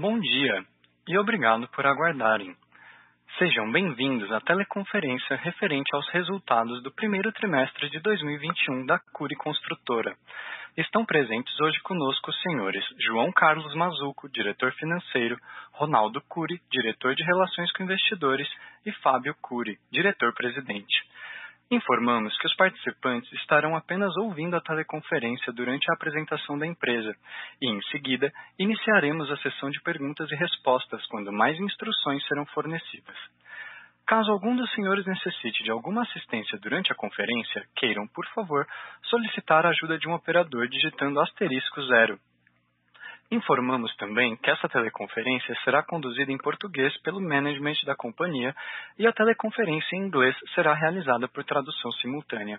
Bom dia e obrigado por aguardarem. Sejam bem-vindos à teleconferência referente aos resultados do primeiro trimestre de 2021 da Cury Construtora. Estão presentes hoje conosco os senhores João Carlos Mazuco, diretor financeiro, Ronaldo Cury, diretor de Relações com Investidores, e Fábio Cury, diretor-presidente. Informamos que os participantes estarão apenas ouvindo a teleconferência durante a apresentação da empresa e, em seguida, iniciaremos a sessão de perguntas e respostas quando mais instruções serão fornecidas. Caso algum dos senhores necessite de alguma assistência durante a conferência, queiram, por favor, solicitar a ajuda de um operador digitando asterisco zero. Informamos também que essa teleconferência será conduzida em português pelo management da companhia e a teleconferência em inglês será realizada por tradução simultânea.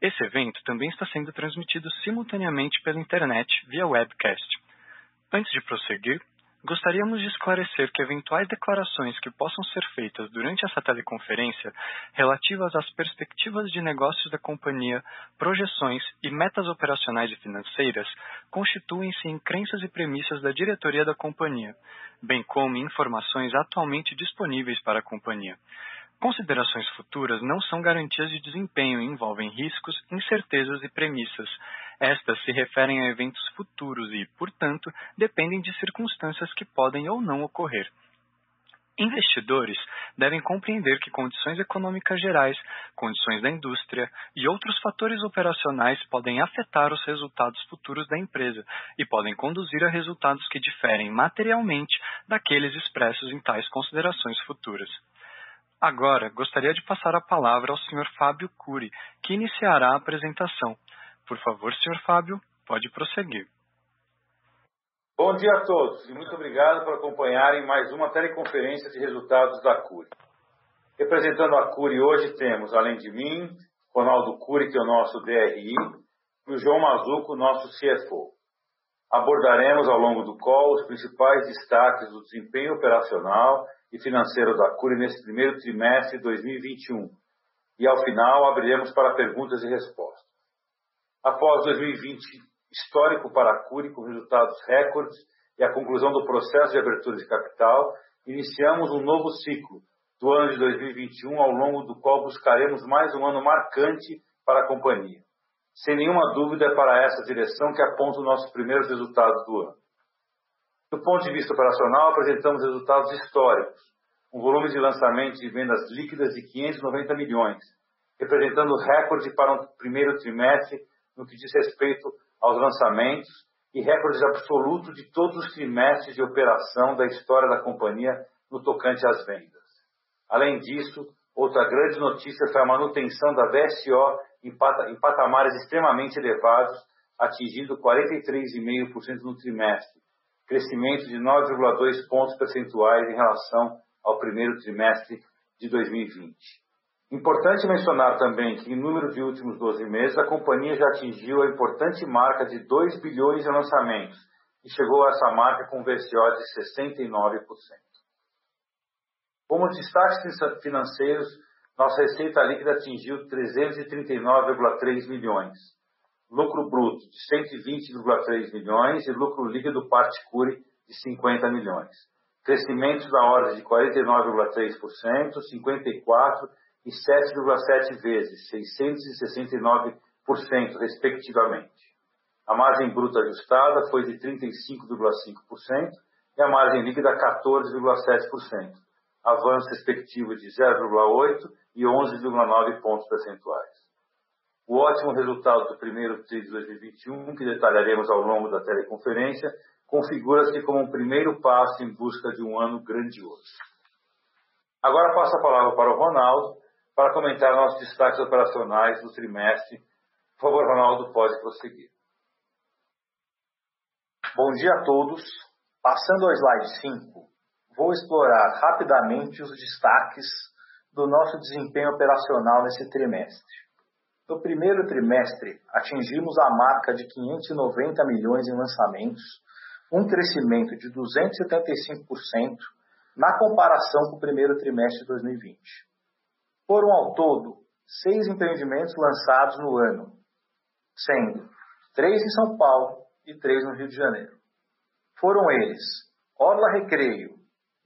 Esse evento também está sendo transmitido simultaneamente pela internet via webcast. Antes de prosseguir, Gostaríamos de esclarecer que eventuais declarações que possam ser feitas durante essa teleconferência relativas às perspectivas de negócios da companhia, projeções e metas operacionais e financeiras constituem-se em crenças e premissas da diretoria da companhia, bem como informações atualmente disponíveis para a companhia. Considerações futuras não são garantias de desempenho e envolvem riscos, incertezas e premissas. Estas se referem a eventos futuros e, portanto, dependem de circunstâncias que podem ou não ocorrer. Investidores devem compreender que condições econômicas gerais, condições da indústria e outros fatores operacionais podem afetar os resultados futuros da empresa e podem conduzir a resultados que diferem materialmente daqueles expressos em tais considerações futuras. Agora, gostaria de passar a palavra ao Sr. Fábio Cury, que iniciará a apresentação. Por favor, Sr. Fábio, pode prosseguir. Bom dia a todos e muito obrigado por acompanharem mais uma teleconferência de resultados da Cury. Representando a Cury hoje temos, além de mim, Ronaldo Cury, que é o nosso DRI, e o João Mazuco, nosso CFO. Abordaremos ao longo do call os principais destaques do desempenho operacional e financeiro da Cury nesse primeiro trimestre de 2021. E ao final abriremos para perguntas e respostas. Após 2020 histórico para a Cury com resultados recordes e a conclusão do processo de abertura de capital, iniciamos um novo ciclo do ano de 2021 ao longo do qual buscaremos mais um ano marcante para a companhia. Sem nenhuma dúvida é para essa direção que aponta os nossos primeiros resultados do ano. Do ponto de vista operacional, apresentamos resultados históricos, um volume de lançamentos e vendas líquidas de 590 milhões, representando recorde para um primeiro trimestre no que diz respeito aos lançamentos e recordes absolutos de todos os trimestres de operação da história da companhia no tocante às vendas. Além disso, outra grande notícia foi a manutenção da VSO em patamares extremamente elevados, atingindo 43,5% no trimestre, crescimento de 9,2 pontos percentuais em relação ao primeiro trimestre de 2020. Importante mencionar também que, em número de últimos 12 meses, a companhia já atingiu a importante marca de 2 bilhões em lançamentos e chegou a essa marca com um VCO de 69%. Como destaques financeiros, nossa receita líquida atingiu 339,3 milhões, lucro bruto de 120,3 milhões e lucro líquido Particure de 50 milhões. Crescimentos da ordem de 49,3%, 54% e 7,7 vezes, 669%, respectivamente. A margem bruta ajustada foi de 35,5% e a margem líquida 14,7%, avanço respectivo de 0,8 e 11,9 pontos percentuais o ótimo resultado do primeiro TRI de 2021, que detalharemos ao longo da teleconferência, configura-se como um primeiro passo em busca de um ano grandioso. Agora passo a palavra para o Ronaldo para comentar nossos destaques operacionais do trimestre. Por favor, Ronaldo, pode prosseguir. Bom dia a todos. Passando ao slide 5, vou explorar rapidamente os destaques do nosso desempenho operacional nesse trimestre. No primeiro trimestre, atingimos a marca de 590 milhões em lançamentos, um crescimento de 275% na comparação com o primeiro trimestre de 2020. Foram ao todo seis empreendimentos lançados no ano, sendo três em São Paulo e três no Rio de Janeiro. Foram eles Orla Recreio,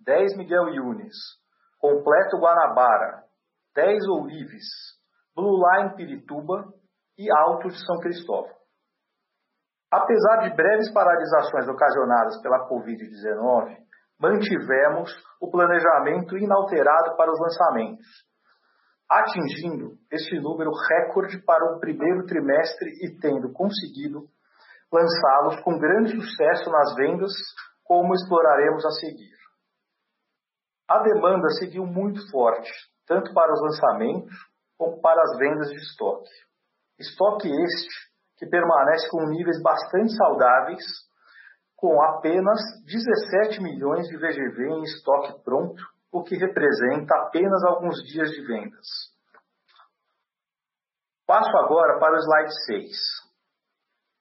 10 Miguel Yunes, Completo Guanabara, 10 Ourives, Blue Line Pirituba e Alto de São Cristóvão. Apesar de breves paralisações ocasionadas pela Covid-19, mantivemos o planejamento inalterado para os lançamentos, atingindo este número recorde para o primeiro trimestre e tendo conseguido lançá-los com grande sucesso nas vendas, como exploraremos a seguir. A demanda seguiu muito forte, tanto para os lançamentos como para as vendas de estoque. Estoque este que permanece com níveis bastante saudáveis, com apenas 17 milhões de VGV em estoque pronto, o que representa apenas alguns dias de vendas. Passo agora para o slide 6,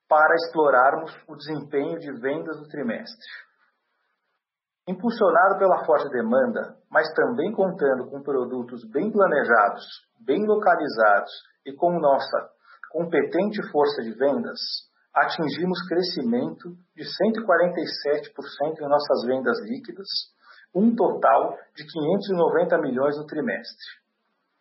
para explorarmos o desempenho de vendas do trimestre. Impulsionado pela forte demanda, mas também contando com produtos bem planejados, bem localizados e com nossa competente força de vendas, atingimos crescimento de 147% em nossas vendas líquidas, um total de 590 milhões no trimestre.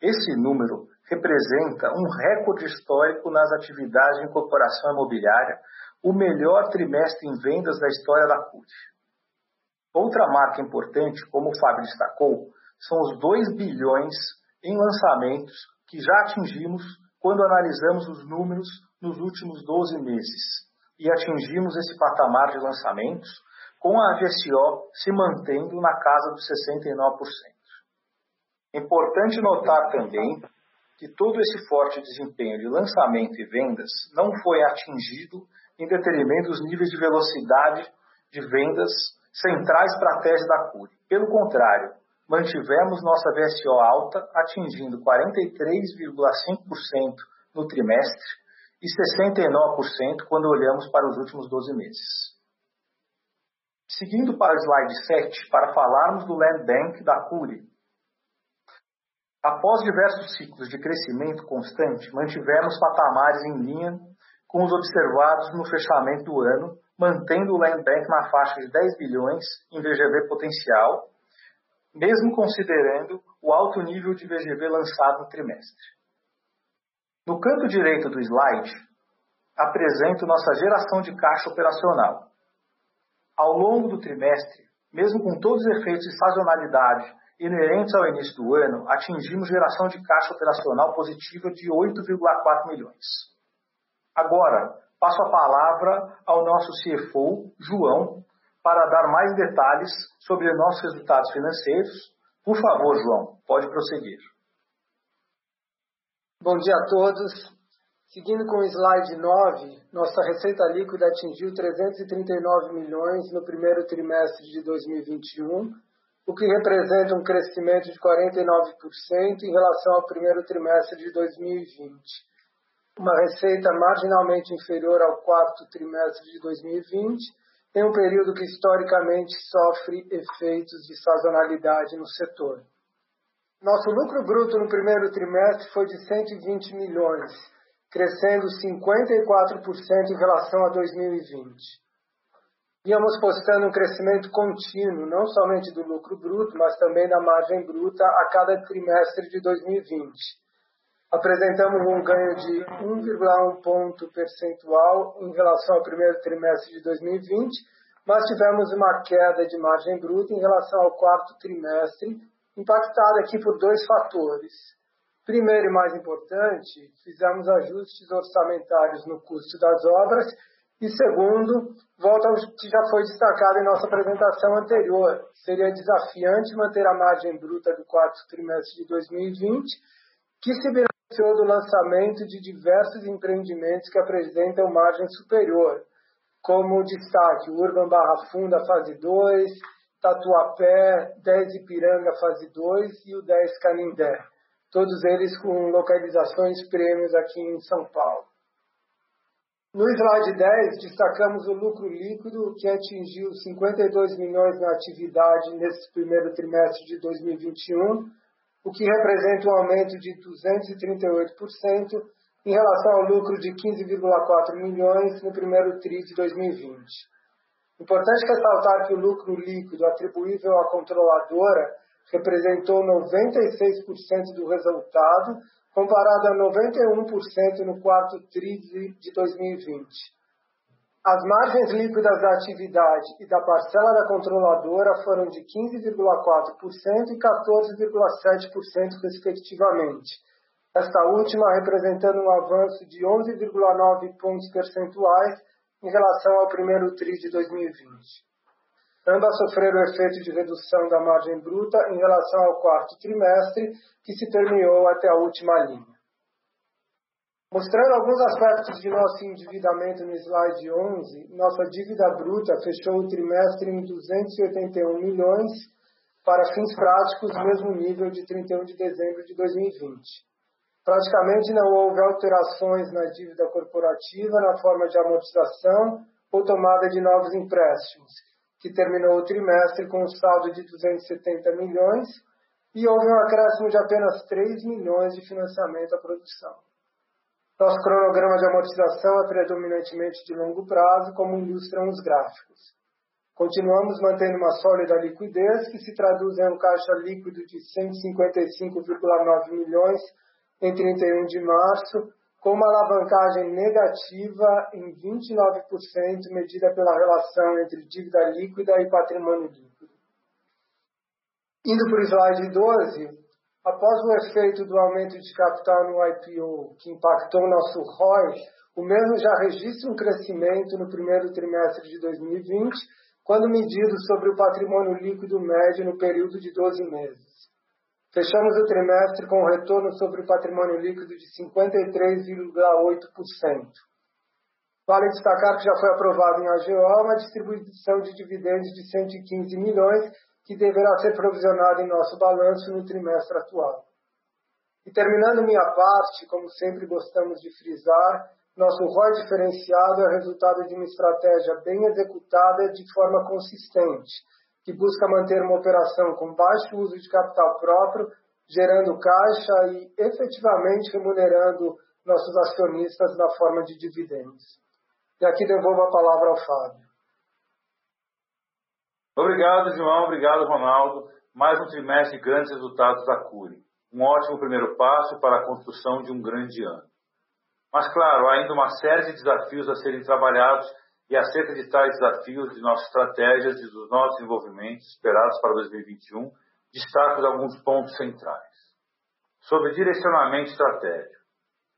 Esse número representa um recorde histórico nas atividades de incorporação imobiliária, o melhor trimestre em vendas da história da CUT. Outra marca importante, como o Fábio destacou, são os 2 bilhões em lançamentos que já atingimos quando analisamos os números nos últimos 12 meses e atingimos esse patamar de lançamentos com a VSO se mantendo na casa dos 69%. Importante notar também que todo esse forte desempenho de lançamento e vendas não foi atingido em detrimento dos níveis de velocidade de vendas centrais estratégia da CURI. Pelo contrário, mantivemos nossa VSO alta, atingindo 43,5% no trimestre e 69% quando olhamos para os últimos 12 meses. Seguindo para o slide 7, para falarmos do Land Bank da CURI. Após diversos ciclos de crescimento constante, mantivemos patamares em linha com os observados no fechamento do ano, mantendo o Land Bank na faixa de 10 bilhões em VGV potencial mesmo considerando o alto nível de VGV lançado no trimestre. No canto direito do slide, apresento nossa geração de caixa operacional. Ao longo do trimestre, mesmo com todos os efeitos de sazonalidade inerentes ao início do ano, atingimos geração de caixa operacional positiva de 8,4 milhões. Agora, passo a palavra ao nosso CFO, João, para dar mais detalhes sobre nossos resultados financeiros. Por favor, João, pode prosseguir. Bom dia a todos. Seguindo com o slide 9, nossa receita líquida atingiu 339 milhões no primeiro trimestre de 2021, o que representa um crescimento de 49% em relação ao primeiro trimestre de 2020. Uma receita marginalmente inferior ao quarto trimestre de 2020 em um período que historicamente sofre efeitos de sazonalidade no setor. Nosso lucro bruto no primeiro trimestre foi de 120 milhões, crescendo 54% em relação a 2020. Íamos postando um crescimento contínuo, não somente do lucro bruto, mas também da margem bruta a cada trimestre de 2020 apresentamos um ganho de 1,1 ponto percentual em relação ao primeiro trimestre de 2020, mas tivemos uma queda de margem bruta em relação ao quarto trimestre, impactada aqui por dois fatores. Primeiro e mais importante, fizemos ajustes orçamentários no custo das obras e segundo, volta ao que já foi destacado em nossa apresentação anterior, seria desafiante manter a margem bruta do quarto trimestre de 2020, que se beneficiou do lançamento de diversos empreendimentos que apresentam margem superior, como destaque o Urban Barra Funda fase 2, Tatuapé, 10 Ipiranga fase 2 e o 10 Canindé, todos eles com localizações prêmios aqui em São Paulo. No slide 10, destacamos o lucro líquido, que atingiu 52 milhões na atividade nesse primeiro trimestre de 2021, o que representa um aumento de 238% em relação ao lucro de 15,4 milhões no primeiro TRI de 2020. Importante ressaltar que o lucro líquido atribuível à controladora representou 96% do resultado, comparado a 91% no quarto TRI de 2020. As margens líquidas da atividade e da parcela da controladora foram de 15,4% e 14,7%, respectivamente. Esta última representando um avanço de 11,9 pontos percentuais em relação ao primeiro TRI de 2020. Ambas sofreram o efeito de redução da margem bruta em relação ao quarto trimestre, que se permeou até a última linha. Mostrando alguns aspectos de nosso endividamento no slide 11, nossa dívida bruta fechou o trimestre em 281 milhões, para fins práticos, mesmo nível de 31 de dezembro de 2020. Praticamente não houve alterações na dívida corporativa na forma de amortização ou tomada de novos empréstimos, que terminou o trimestre com um saldo de 270 milhões e houve um acréscimo de apenas 3 milhões de financiamento à produção. Nosso cronograma de amortização é predominantemente de longo prazo, como ilustram os gráficos. Continuamos mantendo uma sólida liquidez, que se traduz em um caixa líquido de 155,9 milhões em 31 de março, com uma alavancagem negativa em 29%, medida pela relação entre dívida líquida e patrimônio líquido. Indo para o slide 12, Após o efeito do aumento de capital no IPO, que impactou nosso ROI, o mesmo já registra um crescimento no primeiro trimestre de 2020, quando medido sobre o patrimônio líquido médio no período de 12 meses. Fechamos o trimestre com um retorno sobre o patrimônio líquido de 53,8%. Vale destacar que já foi aprovado em AGO uma distribuição de dividendos de 115 milhões, que deverá ser provisionado em nosso balanço no trimestre atual. E terminando minha parte, como sempre gostamos de frisar, nosso ROI diferenciado é resultado de uma estratégia bem executada de forma consistente, que busca manter uma operação com baixo uso de capital próprio, gerando caixa e efetivamente remunerando nossos acionistas na forma de dividendos. E aqui devolvo a palavra ao Fábio. Obrigado, João. Obrigado, Ronaldo. Mais um trimestre de grandes resultados da Cure. Um ótimo primeiro passo para a construção de um grande ano. Mas, claro, há ainda uma série de desafios a serem trabalhados e acerca de tais desafios, de nossas estratégias e dos nossos desenvolvimentos esperados para 2021, destaco alguns pontos centrais. Sobre direcionamento estratégico.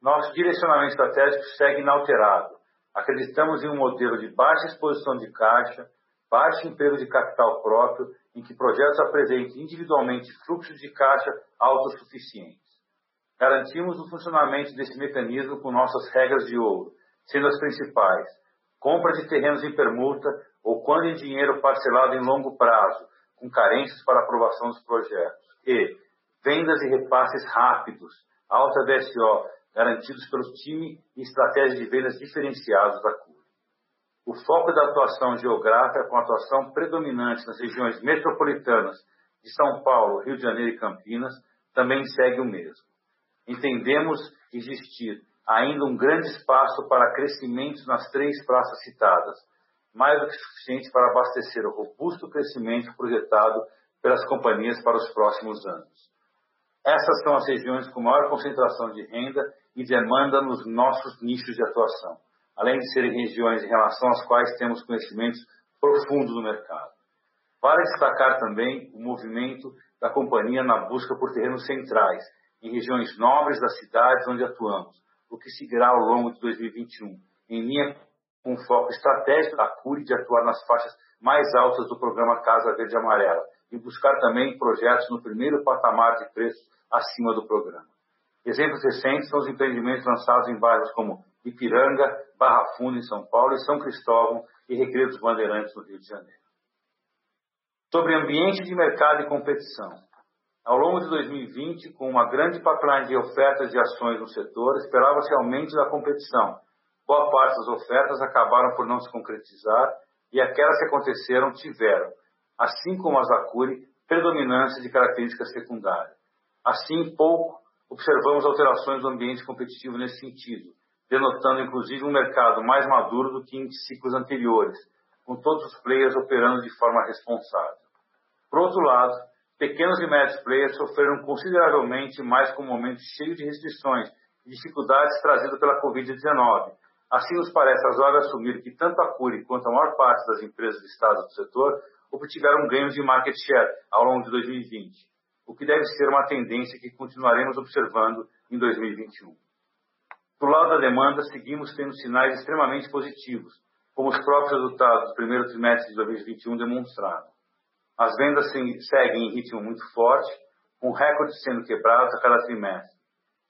Nosso direcionamento estratégico segue inalterado. Acreditamos em um modelo de baixa exposição de caixa, baixo emprego de capital próprio, em que projetos apresentem individualmente fluxos de caixa autossuficientes. Garantimos o funcionamento desse mecanismo com nossas regras de ouro, sendo as principais: compra de terrenos em permuta ou quando em dinheiro parcelado em longo prazo, com carências para aprovação dos projetos, e vendas e repasses rápidos, alta DSO, garantidos pelo time e estratégia de vendas diferenciados da CUR. O foco da atuação geográfica, com atuação predominante nas regiões metropolitanas de São Paulo, Rio de Janeiro e Campinas, também segue o mesmo. Entendemos existir ainda um grande espaço para crescimento nas três praças citadas, mais do que suficiente para abastecer o robusto crescimento projetado pelas companhias para os próximos anos. Essas são as regiões com maior concentração de renda e demanda nos nossos nichos de atuação além de serem regiões em relação às quais temos conhecimentos profundos no mercado. Vale destacar também o movimento da companhia na busca por terrenos centrais, em regiões nobres das cidades onde atuamos, o que seguirá ao longo de 2021, em linha com o foco estratégico da CURI de atuar nas faixas mais altas do programa Casa Verde Amarela e buscar também projetos no primeiro patamar de preços acima do programa. Exemplos recentes são os empreendimentos lançados em bairros como Ipiranga, Barra Funda, em São Paulo, e São Cristóvão e Recreio dos Bandeirantes, no Rio de Janeiro. Sobre ambiente de mercado e competição. Ao longo de 2020, com uma grande pipeline de ofertas de ações no setor, esperava-se aumento da competição. Boa parte das ofertas acabaram por não se concretizar e aquelas que aconteceram tiveram, assim como as da predominância de características secundárias. Assim, pouco observamos alterações do ambiente competitivo nesse sentido, denotando inclusive um mercado mais maduro do que em ciclos anteriores, com todos os players operando de forma responsável. Por outro lado, pequenos e médios players sofreram consideravelmente mais com um momento cheio de restrições e dificuldades trazidas pela Covid-19. Assim, nos parece razoável assumir que tanto a Curi quanto a maior parte das empresas de Estado do setor obtiveram ganhos de market share ao longo de 2020, o que deve ser uma tendência que continuaremos observando em 2021. Do lado da demanda, seguimos tendo sinais extremamente positivos, como os próprios resultados do primeiro trimestre de 2021 demonstraram. As vendas seguem em ritmo muito forte, com recordes sendo quebrados a cada trimestre.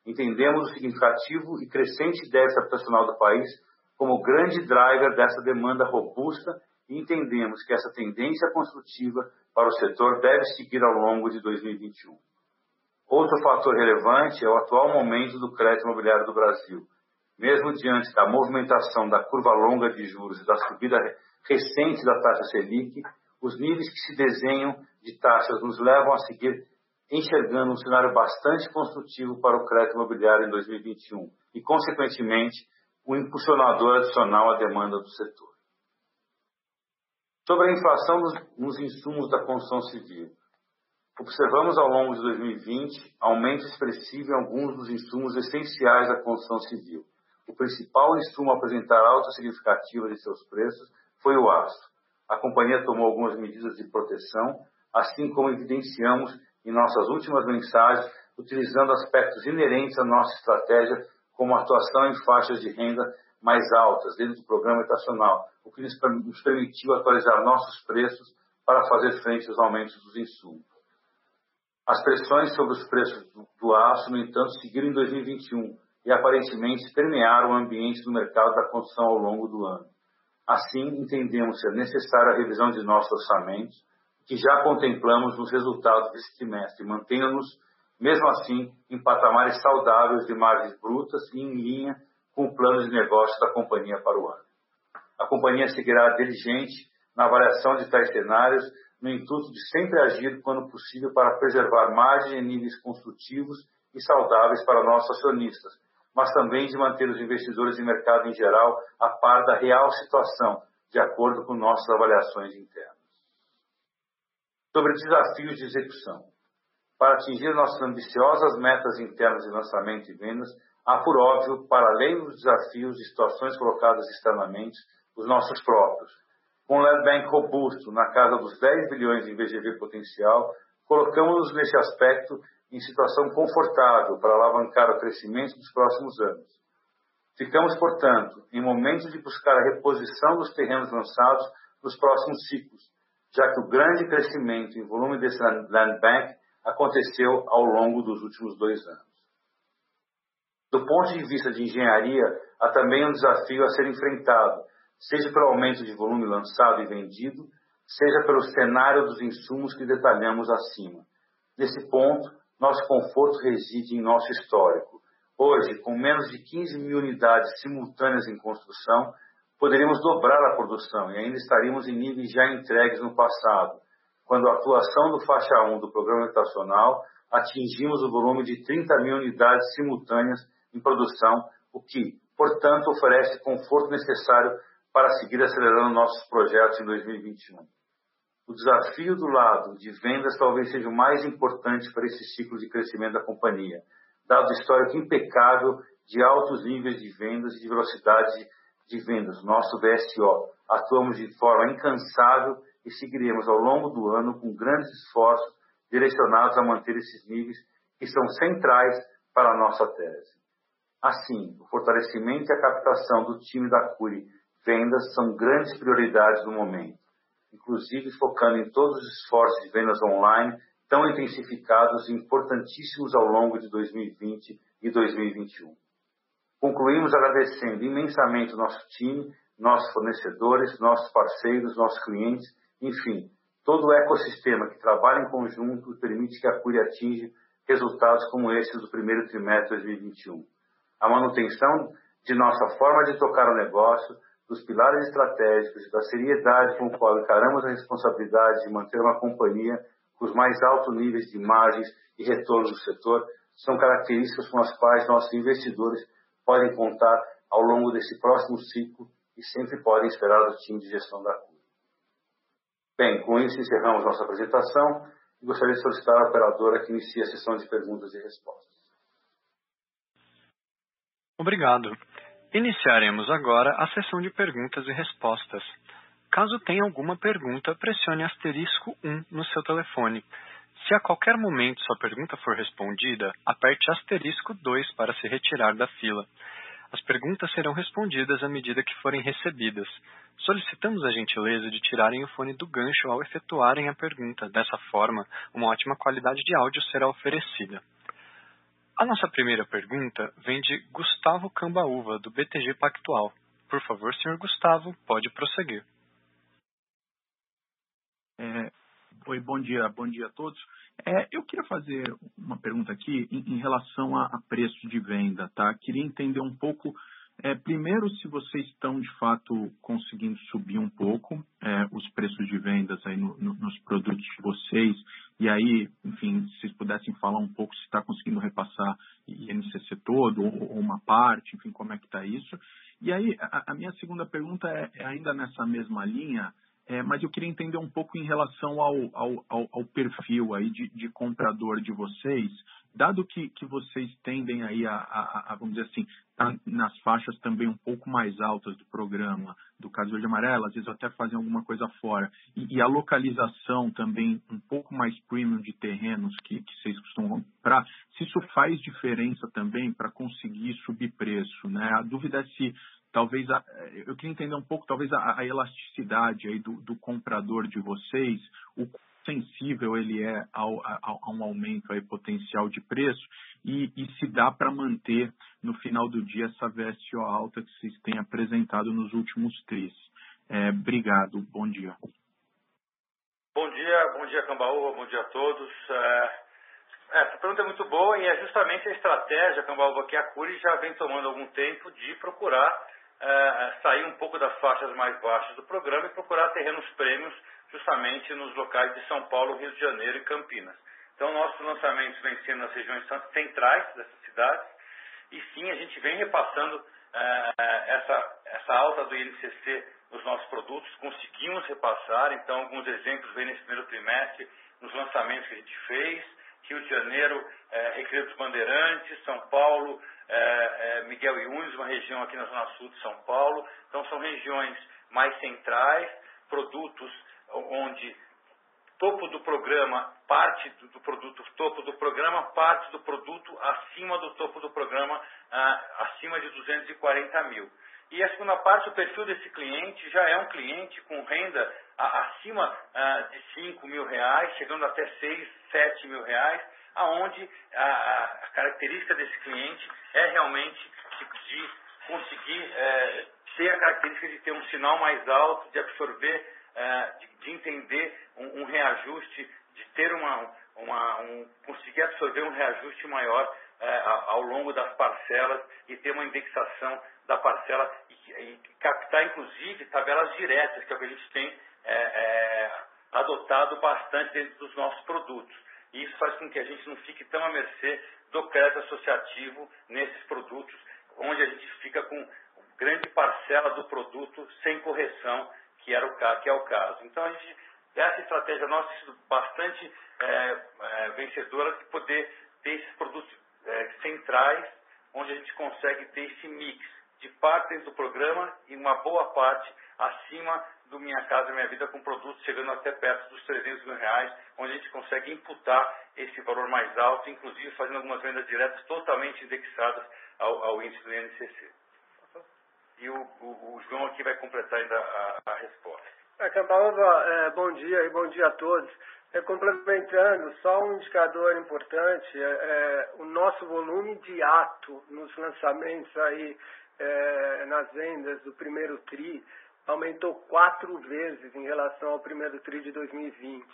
Entendemos o significativo e crescente déficit habitacional do país como grande driver dessa demanda robusta e entendemos que essa tendência construtiva para o setor deve seguir ao longo de 2021. Outro fator relevante é o atual momento do crédito imobiliário do Brasil. Mesmo diante da movimentação da curva longa de juros e da subida recente da taxa Selic, os níveis que se desenham de taxas nos levam a seguir enxergando um cenário bastante construtivo para o crédito imobiliário em 2021 e, consequentemente, um impulsionador adicional à demanda do setor. Sobre a inflação nos insumos da construção civil. Observamos ao longo de 2020 aumento expressivo em alguns dos insumos essenciais da construção civil. O principal insumo a apresentar alta significativa de seus preços foi o aço. A companhia tomou algumas medidas de proteção, assim como evidenciamos em nossas últimas mensagens, utilizando aspectos inerentes à nossa estratégia, como atuação em faixas de renda mais altas dentro do programa estacional, o que nos permitiu atualizar nossos preços para fazer frente aos aumentos dos insumos. As pressões sobre os preços do aço, no entanto, seguiram em 2021 e aparentemente permearam o ambiente do mercado da construção ao longo do ano. Assim, entendemos ser necessária a revisão de nossos orçamentos, que já contemplamos nos resultados desse trimestre, mantendo-nos, mesmo assim, em patamares saudáveis de margens brutas e em linha com o plano de negócio da companhia para o ano. A companhia seguirá diligente na avaliação de tais cenários, no intuito de sempre agir quando possível para preservar margens e níveis construtivos e saudáveis para nossos acionistas, mas também de manter os investidores e mercado em geral a par da real situação, de acordo com nossas avaliações internas sobre desafios de execução. Para atingir nossas ambiciosas metas internas de lançamento e vendas, há, por óbvio, para além dos desafios de situações colocadas externamente, os nossos próprios. Com o Land Bank robusto, na casa dos 10 bilhões de VGV potencial, colocamos-nos nesse aspecto em situação confortável para alavancar o crescimento dos próximos anos. Ficamos, portanto, em momentos de buscar a reposição dos terrenos lançados nos próximos ciclos, já que o grande crescimento em volume desse land bank aconteceu ao longo dos últimos dois anos. Do ponto de vista de engenharia, há também um desafio a ser enfrentado, seja pelo aumento de volume lançado e vendido, seja pelo cenário dos insumos que detalhamos acima. Nesse ponto, nosso conforto reside em nosso histórico. Hoje, com menos de 15 mil unidades simultâneas em construção, poderíamos dobrar a produção e ainda estaríamos em níveis já entregues no passado, quando a atuação do faixa 1 do programa habitacional atingimos o volume de 30 mil unidades simultâneas em produção, o que, portanto, oferece conforto necessário para seguir acelerando nossos projetos em 2021. O desafio do lado de vendas talvez seja o mais importante para esse ciclo de crescimento da companhia, dado o histórico impecável de altos níveis de vendas e de velocidade de vendas, nosso VSO. Atuamos de forma incansável e seguiremos ao longo do ano com grandes esforços direcionados a manter esses níveis que são centrais para a nossa tese. Assim, o fortalecimento e a captação do time da Curi Vendas são grandes prioridades no momento, inclusive focando em todos os esforços de vendas online tão intensificados e importantíssimos ao longo de 2020 e 2021. Concluímos agradecendo imensamente o nosso time, nossos fornecedores, nossos parceiros, nossos clientes, enfim, todo o ecossistema que trabalha em conjunto permite que a Cury atinja resultados como esses do primeiro trimestre de 2021. A manutenção de nossa forma de tocar o negócio, dos pilares estratégicos, da seriedade com qual encaramos a responsabilidade de manter uma companhia com os mais altos níveis de margens e retorno do setor, são características com as quais nossos investidores podem contar ao longo desse próximo ciclo e sempre podem esperar do time de gestão da CUR. Bem, com isso encerramos nossa apresentação e gostaria de solicitar à operadora que inicie a sessão de perguntas e respostas. Obrigado. Iniciaremos agora a sessão de perguntas e respostas. Caso tenha alguma pergunta, pressione asterisco 1 no seu telefone. Se a qualquer momento sua pergunta for respondida, aperte asterisco 2 para se retirar da fila. As perguntas serão respondidas à medida que forem recebidas. Solicitamos a gentileza de tirarem o fone do gancho ao efetuarem a pergunta. Dessa forma, uma ótima qualidade de áudio será oferecida. A nossa primeira pergunta vem de Gustavo Cambaúva, do BTG Pactual. Por favor, senhor Gustavo, pode prosseguir. É, oi, bom dia, bom dia a todos. É, eu queria fazer uma pergunta aqui em, em relação a, a, preço de venda, tá? Queria entender um pouco, é, primeiro, se vocês estão de fato conseguindo subir um pouco é, os preços de vendas aí no, no, nos produtos de vocês, e aí, enfim, se vocês pudessem falar um pouco se está conseguindo repassar INCC todo ou, ou, uma parte, enfim, como é que está isso. E aí, a, a minha segunda pergunta é, é ainda nessa mesma linha, é, mas eu queria entender um pouco em relação ao, ao, ao, ao perfil aí de, de, comprador de vocês, dado que, que vocês tendem aí a, a, a vamos dizer assim, tá nas faixas também um pouco mais altas do programa, do caso verde amarelo, às vezes até fazem alguma coisa fora, e, e a localização também um pouco mais premium de terrenos que, que vocês costumam comprar, se isso faz diferença também para conseguir subir preço, né? A dúvida é se talvez a, eu queria entender um pouco talvez a, a elasticidade aí do, do, comprador de vocês, o sensível ele é ao, a, a, um aumento aí potencial de preço e, e se dá para manter no final do dia essa VSO alta que vocês têm apresentado nos últimos três. É, obrigado, bom dia. Bom dia, bom dia Cambaúva, bom dia a todos. É, essa pergunta é muito boa e é justamente a estratégia, Cambaúva, que a Curi já vem tomando algum tempo de procurar é, sair um pouco das faixas mais baixas do programa e procurar terrenos prêmios justamente nos locais de São Paulo, Rio de Janeiro e Campinas. Então, nossos lançamentos vêm sendo nas regiões centrais dessas cidades. E sim, a gente vem repassando é, essa, essa alta do INCC nos nossos produtos, conseguimos repassar, então alguns exemplos vêm nesse primeiro trimestre, nos lançamentos que a gente fez, Rio de Janeiro, é, Recreio dos Bandeirantes, São Paulo, é, é, Miguel Yunes, uma região aqui na Zona Sul de São Paulo. Então são regiões mais centrais, produtos onde topo do programa, parte do, do, produto topo do programa, parte do produto acima do topo do programa, ah, acima de 240 mil. E a segunda parte, o perfil desse cliente já é um cliente com renda acima ah, de 5 mil reais, chegando até 6, 7 mil reais, aonde a, a característica desse cliente é realmente de, de conseguir é, ter a característica de ter um sinal mais alto, de absorver, é, de, de, entender um, um, reajuste, de ter uma, uma um, conseguir absorver um reajuste maior é, ao longo das parcelas e ter uma indexação da parcela e, e captar inclusive tabelas diretas, que é o que a gente tem é, é, adotado bastante dentro dos nossos produtos. E isso faz com que a gente não fique tão à mercê do crédito associativo nesses produtos, onde a gente fica com grande parcela do produto sem correção, que, era o, que é o caso. Então, a gente, essa estratégia nossa é bastante é, é, vencedora de poder ter esses produtos é, centrais, onde a gente consegue ter esse mix de parte dentro do programa e uma boa parte acima do Minha Casa Minha Vida com produtos chegando até perto dos 300 mil reais, onde a gente consegue imputar esse valor mais alto, inclusive fazendo algumas vendas diretas totalmente indexadas ao, ao índice do INCC. E o, o, o, João aqui vai completar ainda a, a resposta. É, Campaova, é, bom dia e bom dia a todos. É, complementando, só um indicador importante, é, é, o nosso volume de ato nos lançamentos aí, é, nas vendas do primeiro TRI, aumentou quatro vezes em relação ao primeiro TRI de 2020.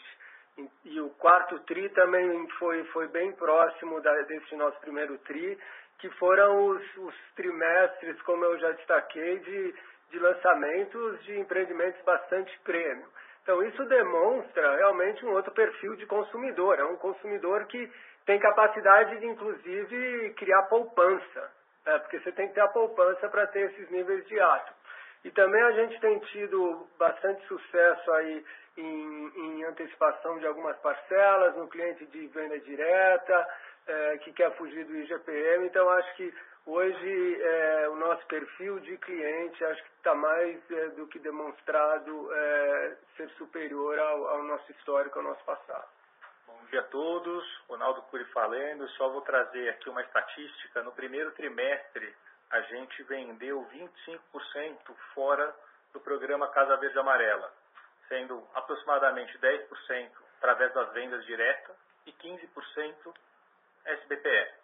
E, o quarto TRI também foi, foi bem próximo da, desse nosso primeiro TRI, que foram os, os trimestres, como eu já destaquei, de, de lançamentos de empreendimentos bastante prêmio. Então, isso demonstra realmente um outro perfil de consumidor. É um consumidor que tem capacidade de, inclusive, criar poupança, né? porque você tem que ter a poupança para ter esses níveis de ato. E também a gente tem tido bastante sucesso aí em, em antecipação de algumas parcelas, no cliente de venda direta, é, que quer fugir do IGPM. Então, acho que hoje é, o nosso perfil de cliente, acho que está mais é, do que demonstrado é, ser superior ao, ao, nosso histórico, ao nosso passado. Bom dia a todos, Ronaldo Curi falando. Só vou trazer aqui uma estatística. No primeiro trimestre, a gente vendeu 25% fora do programa Casa Verde Amarela, sendo aproximadamente 10% através das vendas diretas e 15% SBPE.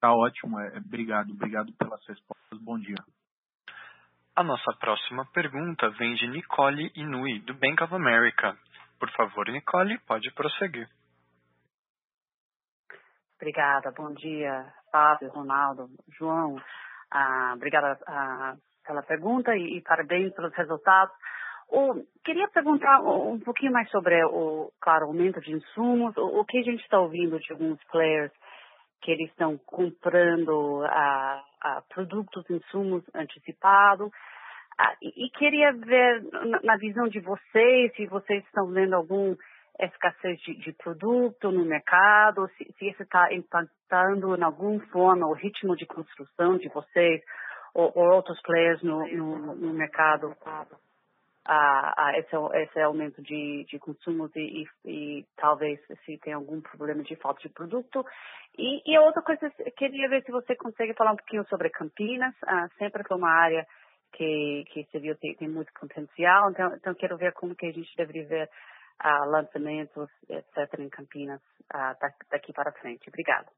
Tá ótimo, é, obrigado, obrigado pelas respostas. Bom dia. A nossa próxima pergunta vem de Nicole Inui, do Bank of America. Por favor, Nicole, pode prosseguir. Obrigada, bom dia, Fábio, Ronaldo, João. Ah, obrigada ah, pela pergunta e, e, parabéns pelos resultados. O, queria perguntar um pouquinho mais sobre o, claro, aumento de insumos, o, o que a gente está ouvindo de alguns players que eles estão comprando ah, ah, produtos, insumos antecipados. Ah, e, e, queria ver, na, na, visão de vocês, se vocês estão vendo algum escassez de, de produto no mercado, se, se isso está impactando em alguma forma o ritmo de construção de vocês ou, ou outros players no, no, no mercado a, a esse, esse, aumento de, de consumos e, e, e, talvez se tem algum problema de falta de produto. E, e outra coisa, queria ver se você consegue falar um pouquinho sobre Campinas. Ah, sempre foi uma área que, que você viu tem, tem muito potencial, então, então quero ver como que a gente deveria ver uh, lançamentos, etc., em Campinas daqui para frente. Obrigada.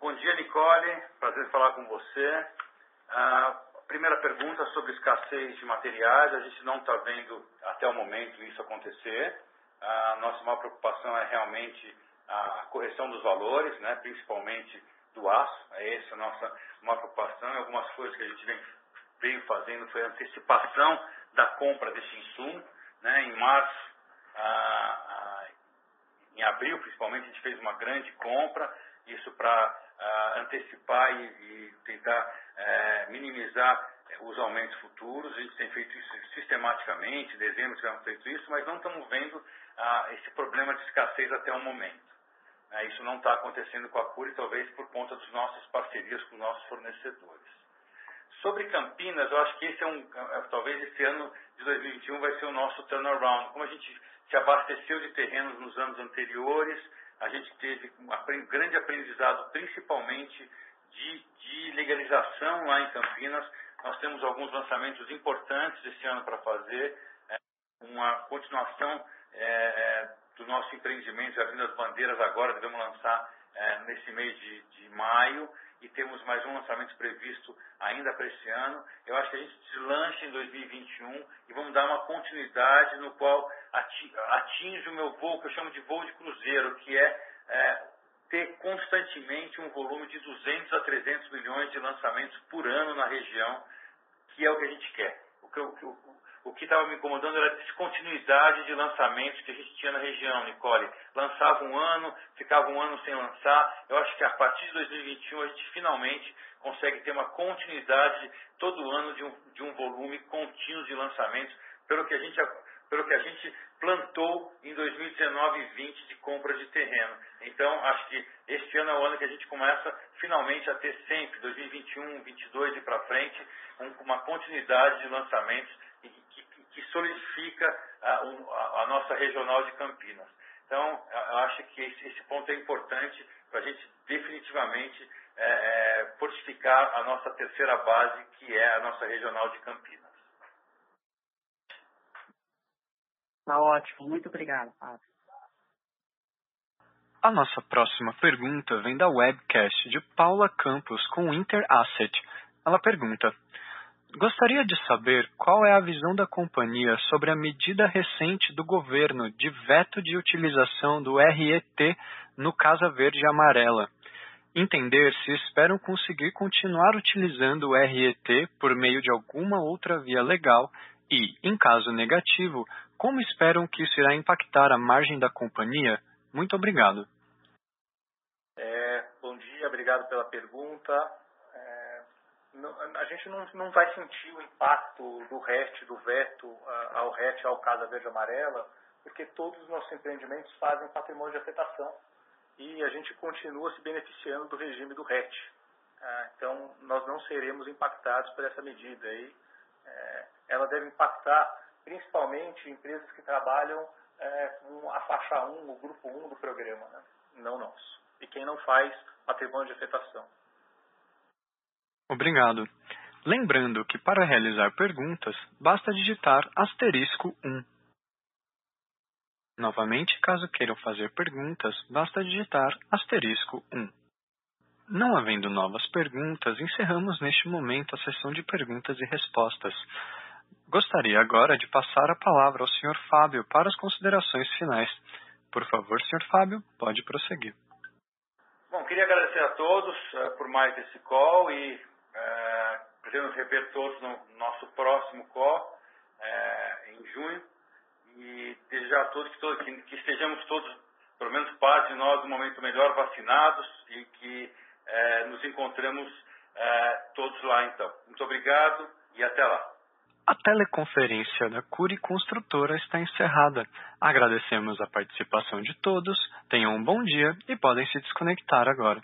Bom dia, Nicole. Prazer falar com você. Uh, primeira pergunta sobre escassez de materiais. A gente não está vendo até o momento isso acontecer. A nossa maior preocupação é realmente a correção dos valores, né, principalmente do aço. É essa a nossa maior preocupação. Algumas coisas que a gente vem, veio fazendo foi a antecipação da compra desse insumo. Né? Em março, em abril principalmente, a gente fez uma grande compra, isso para antecipar e, e tentar eh, minimizar eh, os aumentos futuros. A gente tem feito isso sistematicamente, em dezembro tivemos feito isso, mas não estamos vendo esse problema de escassez até o momento. Né? Isso não está acontecendo com a Cure, talvez por conta das nossas parcerias com os nossos fornecedores. Sobre Campinas, eu acho que esse é um, é, talvez esse ano de 2021 vai ser o nosso turnaround. Como a gente se abasteceu de terrenos nos anos anteriores, a gente teve um grande aprendizado, principalmente de, de legalização lá em Campinas. Nós temos alguns lançamentos importantes esse ano para fazer, é, uma continuação é, é, do nosso empreendimento, abrindo as bandeiras agora, devemos lançar é, nesse mês de, de maio e temos mais um lançamento previsto ainda para esse ano. Eu acho que a gente deslancha em 2021 e vamos dar uma continuidade no qual atinge o meu voo, que eu chamo de voo de cruzeiro, que é, é ter constantemente um volume de 200 a 300 milhões de lançamentos por ano na região, que é o que a gente quer. O que, o, o que estava me incomodando era a descontinuidade de lançamentos que a gente tinha na região, Nicole. Lançava um ano, ficava um ano sem lançar. Eu acho que a partir de 2021 a gente finalmente consegue ter uma continuidade todo ano de um, de um volume contínuo de lançamentos, pelo que a gente pelo que a gente plantou em 2019 e 2020 de compra de terreno. Então, acho que este ano é o ano que a gente começa finalmente a ter sempre, 2021, 2022 e para frente, uma continuidade de lançamentos que, que, solidifica a, a, a, nossa regional de Campinas. Então, eu acho que esse, esse ponto é importante para a gente definitivamente é, é, fortificar a nossa terceira base, que é a nossa regional de Campinas. Tá ótimo, muito obrigado, Fábio. A nossa próxima pergunta vem da webcast de Paula Campos com Inter Asset. Ela pergunta: Gostaria de saber qual é a visão da companhia sobre a medida recente do governo de veto de utilização do RET no Casa Verde Amarela. Entender se esperam conseguir continuar utilizando o RET por meio de alguma outra via legal e, em caso negativo, como esperam que isso irá impactar a margem da companhia? Muito obrigado. É, bom dia, obrigado pela pergunta a gente não, não vai sentir o impacto do RET, do veto ao RET, ao Casa Verde Amarela, porque todos os nossos empreendimentos fazem patrimônio de afetação e a gente continua se beneficiando do regime do RET. Ah, então, nós não seremos impactados por essa medida. E, é, ela deve impactar principalmente empresas que trabalham é, com a faixa 1, o grupo 1 do programa, né? não nós. E quem não faz patrimônio de afetação. Obrigado. Lembrando que para realizar perguntas, basta digitar asterisco 1. Novamente, caso queiram fazer perguntas, basta digitar asterisco 1. Não havendo novas perguntas, encerramos neste momento a sessão de perguntas e respostas. Gostaria agora de passar a palavra ao Sr. Fábio para as considerações finais. Por favor, Sr. Fábio, pode prosseguir. Bom, queria agradecer a todos uh, por mais esse call e uh, pretendo rever todos no nosso próximo call uh, em junho e desejar a todos que, todos, que, que, estejamos todos, pelo menos parte de nós, no momento melhor vacinados e que nos encontremos todos lá então. Muito obrigado e até lá. A teleconferência da Curi Construtora está encerrada. Agradecemos a participação de todos, tenham um bom dia e podem se desconectar agora.